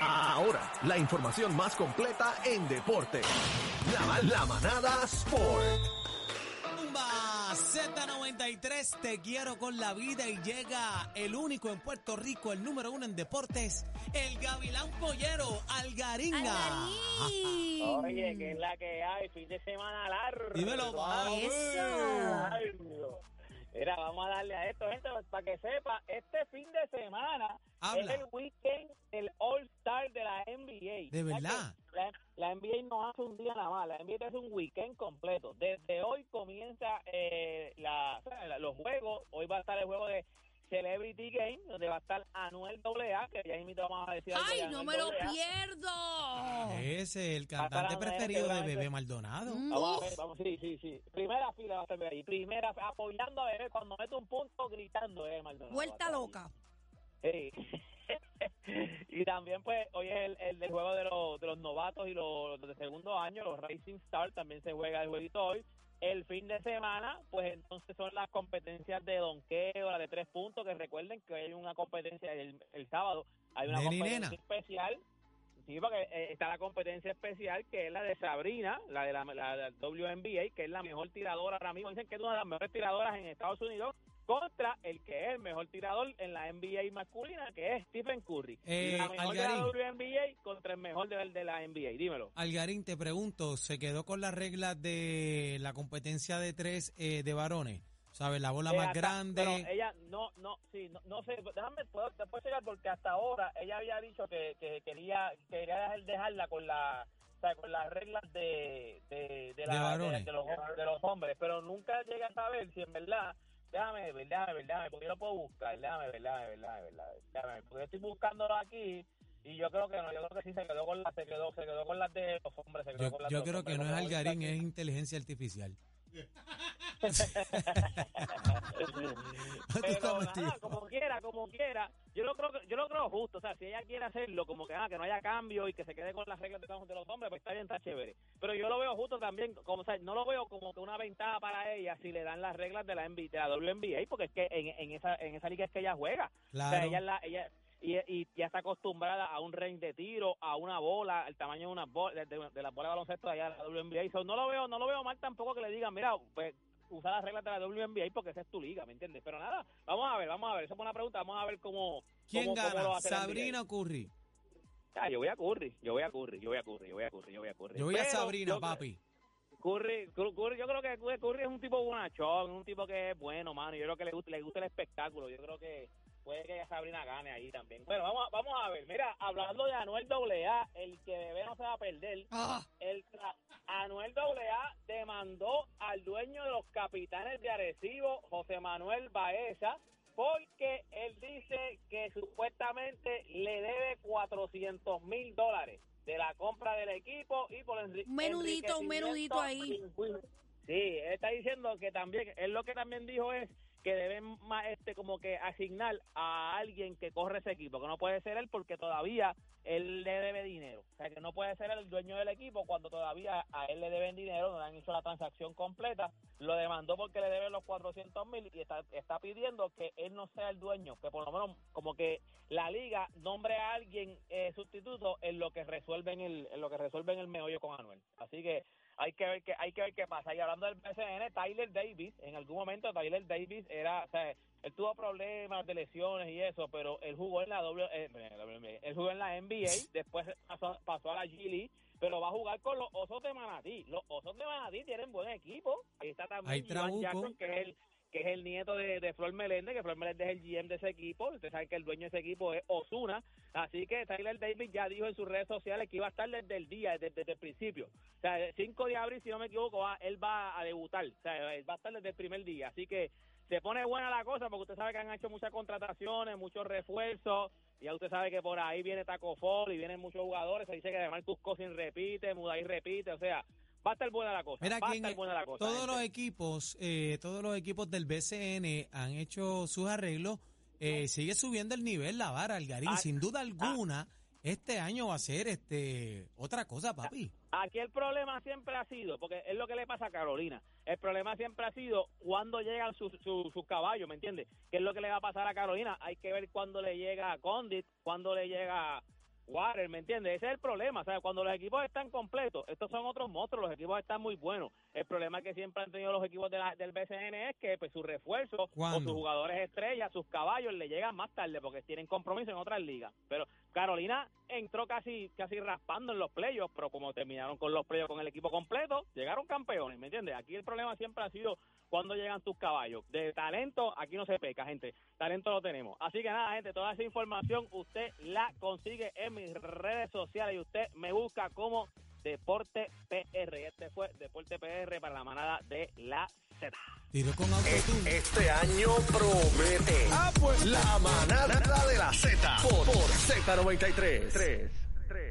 Ahora, la información más completa en deporte. La, la manada Sport. Bomba Z93, te quiero con la vida y llega el único en Puerto Rico, el número uno en deportes, el Gavilán Pollero, Algaringa. Oye, que es la que hay, fin de semana largo. Dímelo, papi. Largo. Mira, vamos a darle a esto, gente, para que sepa, este fin de semana Habla. es el weekend del All-Star de la NBA. ¿De verdad? La, la NBA no hace un día nada más, la NBA hace un weekend completo. Desde hoy comienza eh, la- los juegos, hoy va a estar el juego de Celebrity Game, donde va a estar Anuel AA, que ya invito vamos a decir algo de ¡Ay, no Anuel me lo AA. pierdo! Ese, el Hasta cantante preferido de. Bebé Maldonado. Mm. Vamos a ver, vamos, sí, sí, sí. Primera fila va a estar ahí. Primera, apoyando a Bebé cuando mete un punto, gritando, eh, Maldonado. Vuelta loca. Sí. y también, pues, hoy es el, el del juego de los, de los novatos y los, los de segundo año, los Racing Stars, también se juega el jueguito hoy. El fin de semana, pues entonces son las competencias de donqueo, la de tres puntos, que recuerden que hay una competencia el, el sábado, hay una competencia nena. especial. Sí, porque eh, está la competencia especial que es la de Sabrina, la de la, la del WNBA, que es la mejor tiradora ahora mismo. Dicen que es una de las mejores tiradoras en Estados Unidos contra el que es el mejor tirador en la NBA masculina, que es Stephen Curry. Eh, la mejor Algarín. de la WNBA contra el mejor de, de la NBA. Dímelo. Algarín, te pregunto, ¿se quedó con las reglas de la competencia de tres eh, de varones? ¿Sabes? La bola Eh, más hasta- grande. Pero ella no, no, sí, no, no sé, déjame, puedo, te puedo llegar porque hasta ahora ella había dicho que, que quería, quería dejar- dejarla con la, o sea, con las reglas de, de, de, la- de los, de los hombres, pero nunca llega a saber si en verdad, déjame ver, déjame ver, déjame porque yo lo puedo buscar, déjame ver, déjame ver, déjame ver, déjame ver, porque yo estoy buscándolo aquí y yo creo que no, yo creo que sí se quedó con las, se quedó, se quedó con las de los hombres, se quedó Yo, con las yo creo que no es Algarín, es inteligencia artificial. Pero nada, como quiera, como quiera. Yo lo creo yo lo creo justo, o sea, si ella quiere hacerlo como que ah, que no haya cambio y que se quede con las reglas de los hombres, pues está bien, está chévere. Pero yo lo veo justo también, como o sea, no lo veo como que una ventaja para ella si le dan las reglas de la NBA, de la WNBA, porque es que en, en esa en esa liga es que ella juega. O sea, ella la ella y, y ya está acostumbrada a un range de tiro, a una bola, el tamaño de una bola, de, de, de la bola de baloncesto de allá de la WNBA. So, no lo veo, no lo veo mal tampoco que le digan, mira, pues usar las reglas de la WNBA porque esa es tu liga, ¿me entiendes? Pero nada, vamos a ver, vamos a ver, esa es buena pregunta, vamos a ver cómo ¿Quién cómo- cómo lo gana? ¿Sabrina o Curry? Ah, yo voy a Curry, yo voy a Curry, yo voy a Curry, yo voy a Curry, yo voy a Curry. Yo voy a Sabrina, yo- papi. Curry, Cur- Curry, yo creo que Curry- es un tipo bonachón, un tipo que es bueno, mano. Yo creo que le gusta, le gusta el espectáculo. Yo creo que puede que Sabrina gane ahí también. Bueno, vamos a, vamos a ver. Mira, hablando de Anuel AA, el que bebé no se va a perder. Ah, El tra- demandó al dueño de los capitanes de Arecibo, José Manuel Baeza, porque él dice que supuestamente le debe 400 mil dólares de la compra del equipo y por el menudito, un menudito ahí. Sí, él está diciendo que también, él lo que también dijo es que deben este como que asignar a alguien que corre ese equipo, que no puede ser él porque todavía él le debe dinero. O sea, que no puede ser el dueño del equipo cuando todavía a él le deben dinero, no han hecho la transacción completa. Lo demandó porque le deben los 400 mil y está, está pidiendo que él no sea el dueño, que por lo menos como que la liga nombre a alguien eh, sustituto en lo que resuelven el en lo que resuelven el meollo con Anuel. Así que hay que ver qué hay que ver qué pasa. Y hablando del BCN Tyler Davis en algún momento Tyler Davis era o sea él tuvo problemas de lesiones y eso pero él jugó en la doble eh, él jugó en la NBA después pasó, pasó a la G League pero va a jugar con los Osos de Manatí. Los Osos de Manatí tienen buen equipo. Ahí está también. Jackson que es el que es el nieto de, de Flor Meléndez, que Flor Meléndez es el GM de ese equipo. Usted sabe que el dueño de ese equipo es Osuna. Así que Tyler Davis ya dijo en sus redes sociales que iba a estar desde el día, desde, desde el principio. O sea, el 5 de abril, si no me equivoco, va- él va a debutar. O sea, él va a estar desde el primer día. Así que se pone buena la cosa porque usted sabe que han hecho muchas contrataciones, muchos refuerzos. Ya usted sabe que por ahí viene Taco Fall y vienen muchos jugadores. Se dice que además Cousins repite, Muday repite. O sea, va a estar buena la cosa. Mira, va a quién- estar buena la cosa. todos gente. los equipos, eh, todos los equipos del BCN han hecho sus arreglos. Eh, sigue subiendo el nivel la vara, Algarín. Ah, Sin duda alguna, este año va a ser este otra cosa, papi. Aquí el problema siempre ha sido, porque es lo que le pasa a Carolina, el problema siempre ha sido cuando llegan sus sus sus caballos, ¿me entiendes? ¿Qué es lo que le va a pasar a Carolina? Hay que ver cuándo le llega a Condit, cuándo le llega Water, ¿me entiendes? Ese es el problema, ¿sabes? Cuando los equipos están completos, estos son otros monstruos, los equipos están muy buenos. El problema que siempre han tenido los equipos de la- del BCN es que pues, sus refuerzos o ¿Cuándo? sus jugadores estrellas, sus caballos, le llegan más tarde porque tienen compromiso en otras ligas. Pero Carolina entró casi casi raspando en los playoffs, pero como terminaron con los playoffs con el equipo completo, llegaron campeones, ¿me entiendes? Aquí el problema siempre ha sido cuando llegan tus caballos. De talento, aquí no se peca, gente. Talento lo tenemos. Así que nada, gente, toda esa información usted la consigue en mis redes sociales y usted me busca como Deporte PR. Este fue Deporte PR para la manada de la Z. Con autotune. Este año promete. Ah, pues la manada de la Z por, por Z93.